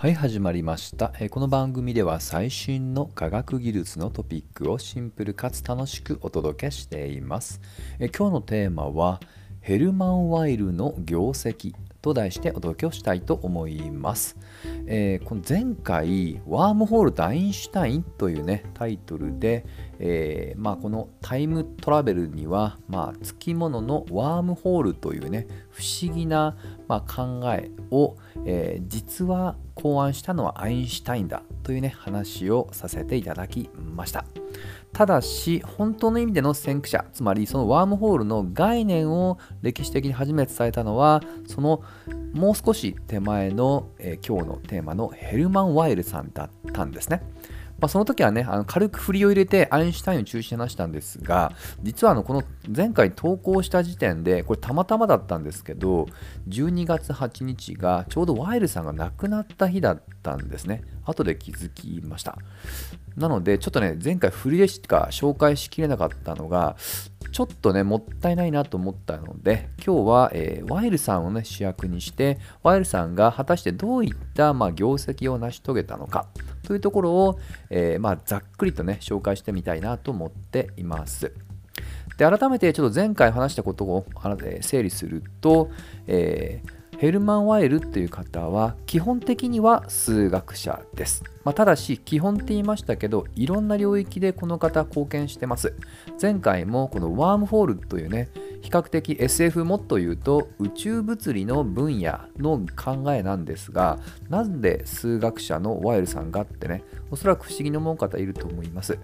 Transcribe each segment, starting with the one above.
はい始まりました。この番組では最新の科学技術のトピックをシンプルかつ楽しくお届けしています。今日のテーマはヘルマン・ワイルの業績と題してお届けをしたいと思います、えーこの前回「ワームホールとアインシュタイン」というねタイトルで、えーまあ、このタイムトラベルには、ま、つきもののワームホールというね不思議な、まあ、考えを、えー実は考案したのはアインシュタインだというね話をさせていただきました。ただし本当の意味での先駆者つまりそのワームホールの概念を歴史的に初めて伝えたのはそのもう少し手前の、えー今日のテーマのヘルマン・ワイルさんだったんですね。まあ、その時はね、あの軽く振りを入れてアインシュタインを中心に話したんですが、実はあのこの前回投稿した時点で、これたまたまだったんですけど、12月8日がちょうどワイルさんが亡くなった日だったんですね。後で気づきました。なので、ちょっとね、前回振りでしか紹介しきれなかったのが、ちょっとね、もったいないなと思ったので、今日は、えーワイルさんをね、主役にして、ワイルさんが果たしてどういった、まあ、業績を成し遂げたのかというところを、えーまあ、ざっくりとね、紹介してみたいなと思っています。で改めてちょっと前回話したことを整理すると、えーヘルマン・ワイルっていう方は基本的には数学者です。まあ、ただし基本って言いましたけどいろんな領域でこの方貢献してます。前回もこのワームホールというね比較的 SF もっと言うと宇宙物理の分野の考えなんですがなんで数学者のワイルさんがってねおそらく不思議に思う方いると思います。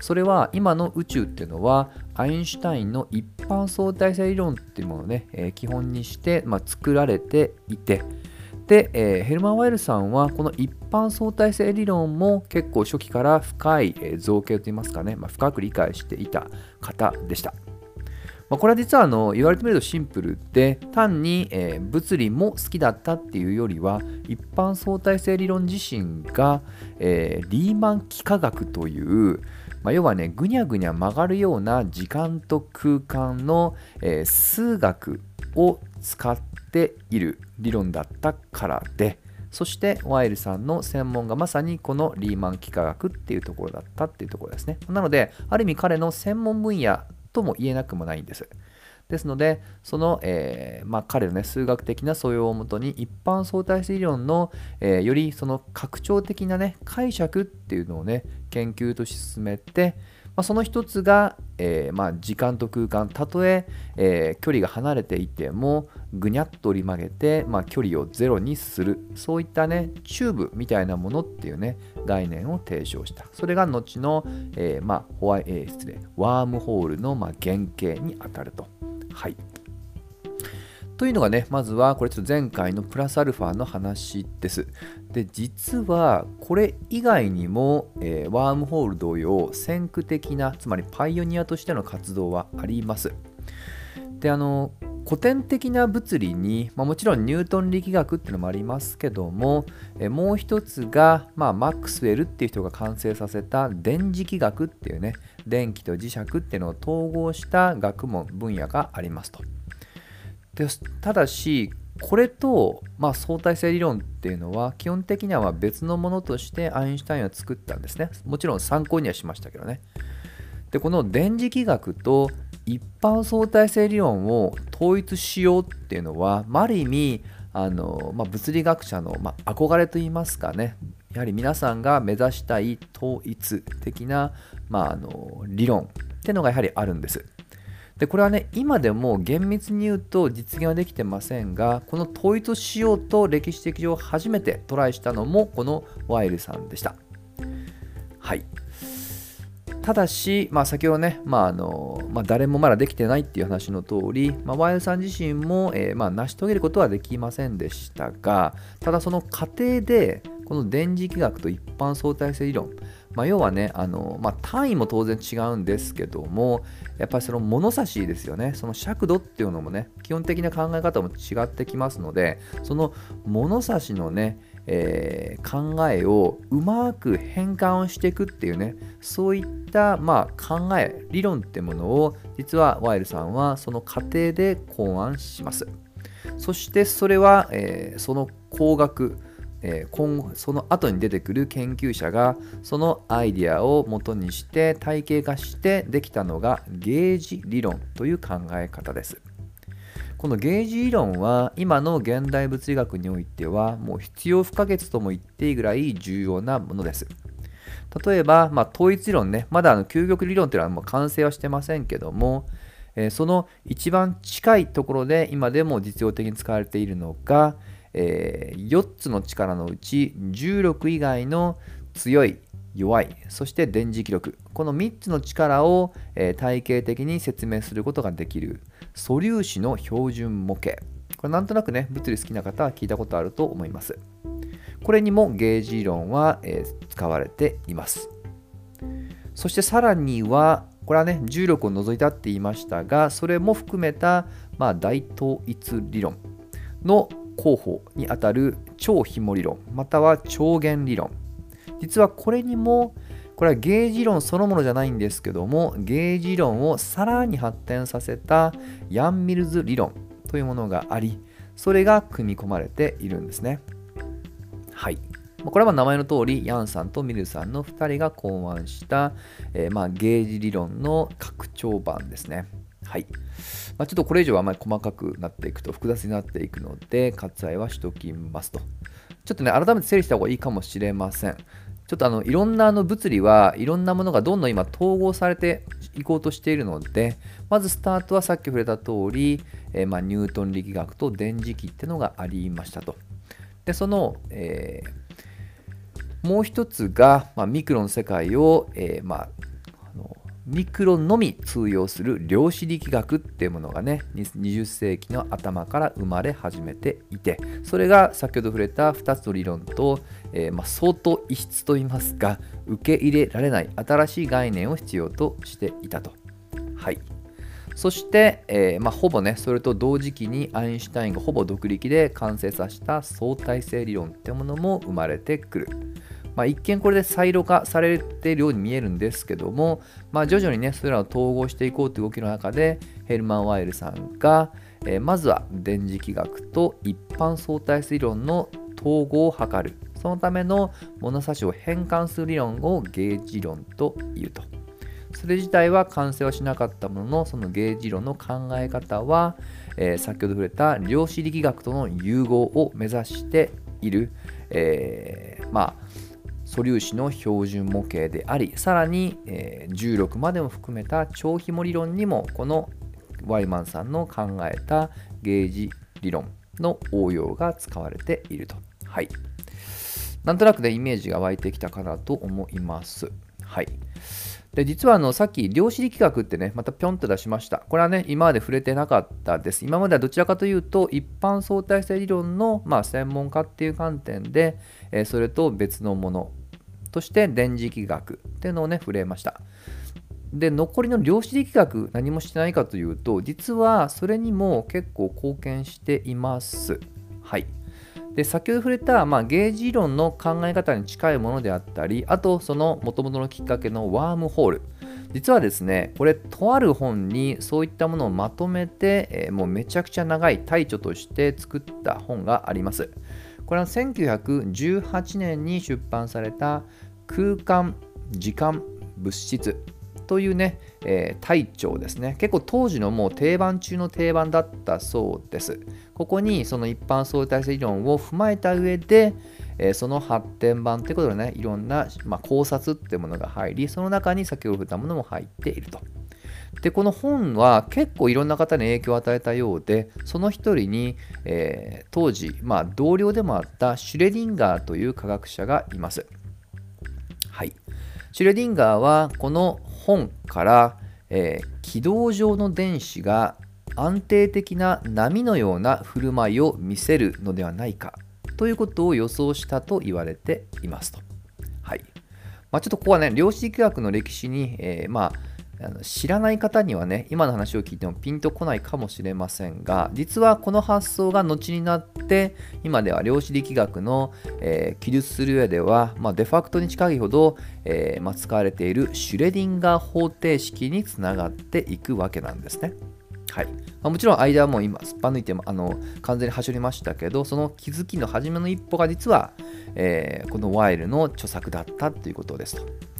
それは今の宇宙っていうのはアインシュタインの一般相対性理論っていうものをね、えー基本にして、まあ、作られていてで、えーヘルマン・ワイルさんはこの一般相対性理論も結構初期から深い、造形といいますかね、まあ、深く理解していた方でした。まあ、これは実はあの言われてみるとシンプルで単に、えー物理も好きだったっていうよりは一般相対性理論自身が、えーリーマン幾何学という、まあ、要はねぐにゃぐにゃ曲がるような時間と空間の、えー数学を使っている理論だったからでそしてワイルさんの専門がまさにこのリーマン幾何学っていうところだったっていうところですね。なのである意味彼の専門分野とも言えなくもないんです。ですので、その、えーまあ、彼の、ね、数学的な素養をもとに一般相対性理論の、えーよりその拡張的な、ね、解釈っていうのを、ね、研究として進めて、まあ、その一つが、えーまあ、時間と空間。たとええー距離が離れていてもぐにゃっと折り曲げて、まあ、距離をゼロにする。そういったねチューブみたいなものっていうね概念を提唱した。それが後の、えーまあ、ホワイ、エー失礼ワームホールの、ま、原型にあたると。はい。というのがね、まずはこれちょっと前回のプラスアルファの話です。で、実はこれ以外にも、えーワームホール同様、先駆的な、つまりパイオニアとしての活動はあります。で、あの、古典的な物理に、まあ、もちろんニュートン力学っていうのもありますけども、えもう一つが、まあ、マックスウェルっていう人が完成させた電磁気学っていうね、電気と磁石っていうのを統合した学問、分野がありますと。でただしこれと、まあ、相対性理論っていうのは基本的には別のものとしてアインシュタインは作ったんですね。もちろん参考にはしましたけどね。でこの電磁気学と一般相対性理論を統一しようっていうのは、まあ、ある意味あの、まあ、物理学者の、まあ、憧れといいますかね。やはり皆さんが目指したい統一的な、まあ、あの理論っていうのがやはりあるんです。でこれはね今でも厳密に言うと実現はできてませんがこの統一しようと歴史的上初めてトライしたのもこのワイルさんでした。はい。ただし、まあ、先ほどね、まああのまあ、誰もまだできてないっていう話の通り、まあ、ワイルさん自身も、えーまあ、成し遂げることはできませんでしたがただその過程でこの電磁気学と一般相対性理論、まあ、要はねあの、まあ、単位も当然違うんですけどもやっぱりその物差しですよね。その尺度っていうのもね基本的な考え方も違ってきますのでその物差しのねえー考えをうまく変換をしていくっていうねそういった、まあ、考え理論ってものを実はワイルさんはその過程で考案します。そしてそれは、えーその工学えー、今後その後に出てくる研究者がそのアイデアを元にして体系化してできたのがゲージ理論という考え方です。このゲージ理論は今の現代物理学においてはもう必要不可欠とも言っていいぐらい重要なものです。例えば、まあ、統一理論ね、まだあの究極理論っていうのはもう完成はしてませんけども、その一番近いところで今でも実用的に使われているのが、えー、4つの力のうち重力以外の強い弱いそして電磁気力。この3つの力を、えー、体系的に説明することができる素粒子の標準模型。これなんとなくね物理好きな方は聞いたことあると思います。これにもゲージ理論は、えー、使われています。そしてさらにはこれはね重力を除いたって言いましたがそれも含めた、まあ、大統一理論の候補にあたる超紐理論または超弦理論。実はこれにもこれはゲージ論そのものじゃないんですけどもゲージ論をさらに発展させたヤン・ミルズ理論というものがありそれが組み込まれているんですね。はい。これは名前の通りヤンさんとミルさんの2人が考案した、えー、まあゲージ理論の拡張版ですね。はい、まあ、ちょっとこれ以上はあまり細かくなっていくと複雑になっていくので割愛はしときますと。ちょっとね改めて整理した方がいいかもしれません。ちょっとあのいろんなあの物理はいろんなものがどんどん今統合されていこうとしているのでまずスタートはさっき触れた通り、えー、まニュートン力学と電磁気ってのがありましたと。でその、えー、もう一つが、まあ、ミクロの世界を、えー、まあミクロのみ通用する量子力学っていうものがね20世紀の頭から生まれ始めていてそれが先ほど触れた2つの理論と、えー、まあ、相当異質といいますか受け入れられない新しい概念を必要としていたと。はいそして、えー、まあ、ほぼねそれと同時期にアインシュタインがほぼ独力で完成させた相対性理論ってものも生まれてくる。まあ、一見これでサイロ化されているように見えるんですけども、まあ、徐々にねそれらを統合していこうという動きの中でヘルマン・ワイルさんが、えー、まずは電磁気学と一般相対性理論の統合を図るそのための物差しを変換する理論をゲージ論というと。それ自体は完成はしなかったもののそのゲージ論の考え方は、えー、先ほど触れた量子力学との融合を目指している、えー、まあ素粒子の標準模型でありさらに、えー、重力までも含めた超紐理論にもこのワイマンさんの考えたゲージ理論の応用が使われていると。はい。なんとなくね、イメージが湧いてきたかなと思います。はい。で実はあのさっき量子力学ってねまたぴょんと出しましたこれはね今まで触れてなかったです今まではどちらかというと一般相対性理論の、まあ、専門家っていう観点で、え、それと別のものとして電磁気学っていうのをね触れました。で残りの量子力学何もしてないかというと実はそれにも結構貢献しています。はい。で先ほど触れた、まあ、ゲージ理論の考え方に近いものであったりあとその元々のきっかけのワームホール。実はですねこれとある本にそういったものをまとめて、えー、もうめちゃくちゃ長い大著として作った本があります。これは1918年に出版された空間時間物質というね、えー、体調ですね。結構当時のもう定番中の定番だったそうです。ここにその一般相対性理論を踏まえた上で、えー、その発展版ということでねいろんな、まあ、考察っていうものが入りその中に先ほど言ったものも入っていると。でこの本は結構いろんな方に影響を与えたようでその一人に、えー、当時、まあ、同僚でもあったシュレディンガーという科学者がいます。はい。シュレディンガーはこの本から、えー、軌道上の電子が安定的な波のような振る舞いを見せるのではないかということを予想したと言われていますと。はい。まあ、ちょっとここはね量子力学の歴史に、えー、まああの知らない方にはね今の話を聞いてもピンとこないかもしれませんが実はこの発想が後になって今では量子力学の、えー、記述する上では、まあ、デファクトに近いほど、えー、まあ、使われているシュレディンガー方程式につながっていくわけなんですね。はいまあ、もちろん間はもう今すっぱ抜いてあの完全に走りましたけどその気づきの初めの一歩が実は、えー、このワイルの著作だったということですと。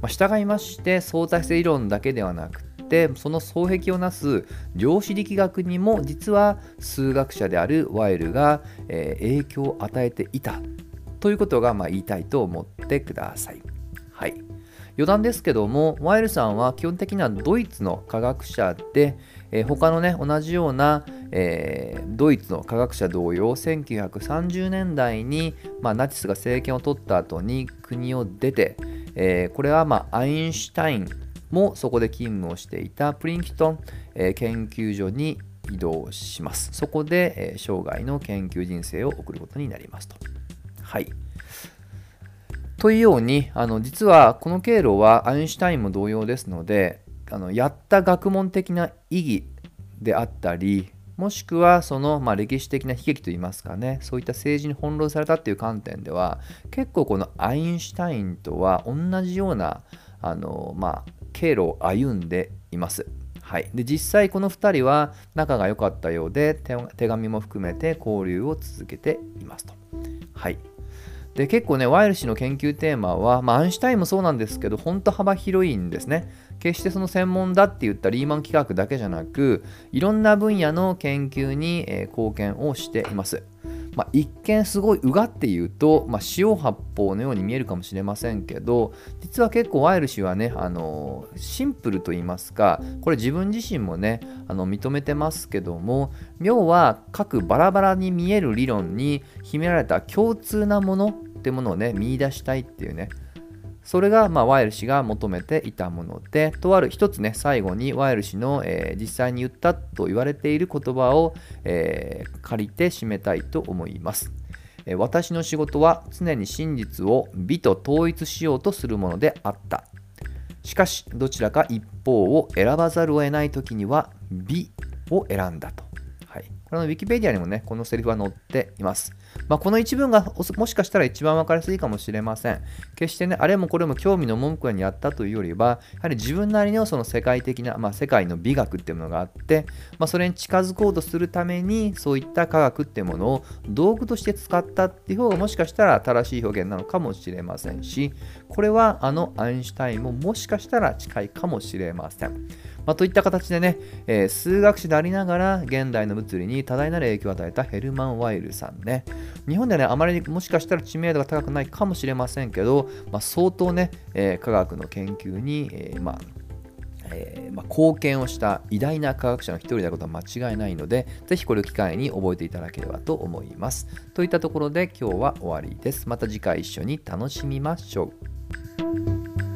まあ、従いまして相対性理論だけではなくてその双璧をなす量子力学にも実は数学者であるワイルが、えー、影響を与えていたということがま言いたいと思ってください。はい余談ですけども、ワイルさんは基本的にはドイツの科学者で、えー、他のね、同じような、えー、ドイツの科学者同様、1930年代に、まあ、ナチスが政権を取った後に国を出て、えー、これは、まあ、アインシュタインもそこで勤務をしていたプリンキトン、え研究所に移動します。そこで、え生涯の研究人生を送ることになりますと。はい。というようにあの実はこの経路はアインシュタインも同様ですのであのやった学問的な意義であったりもしくはその、まあ、歴史的な悲劇といいますかねそういった政治に翻弄されたっていう観点では結構このアインシュタインとは同じようなあの、まあ、経路を歩んでいます。はい、で実際この2人は仲が良かったようで手紙も含めて交流を続けていますと。はい、で結構ねワイル氏の研究テーマは、まあ、アインシュタインもそうなんですけど本当幅広いんですね決してその専門だって言ったリーマン企画だけじゃなくいろんな分野の研究に、え貢献をしています。まあ、一見すごいうがって言うと、まあ、四八方のように見えるかもしれませんけど実は結構ワイル氏はねあのシンプルと言いますかこれ自分自身もねあの認めてますけども妙は各バラバラに見える理論に秘められた共通なものってものをね見出したいっていうねそれが、まあ、ワイル氏が求めていたもので、とある一つね、最後にワイル氏の、えー、実際に言ったと言われている言葉を、えー、借りて締めたいと思います。え、私の仕事は常に真実を美と統一しようとするものであった。しかし、どちらか一方を選ばざるを得ない時には美を選んだと。これのウィキペディアにもね、このセリフは載っています。まあ、この一文がもしかしたら一番分かりやすいかもしれません。決してね、あれもこれも興味の文句にやったというよりは、やはり自分なりのその世界的な、まあ、世界の美学っていうものがあって、まあ、それに近づこうとするために、そういった科学っていうものを道具として使ったっていう方がもしかしたら正しい表現なのかもしれませんし、これはあのアインシュタインももしかしたら近いかもしれません。まあ、といった形でね、えー、数学者でありながら現代の物理に多大なる影響を与えたヘルマン・ワイルさんね。日本ではね、あまりもしかしたら知名度が高くないかもしれませんけど、まあ、相当ね、えー、科学の研究に、えー、まあえー、まあ、貢献をした偉大な科学者の一人であることは間違いないので、ぜひこれを機会に覚えていただければと思います。といったところで今日は終わりです。また次回一緒に楽しみましょう。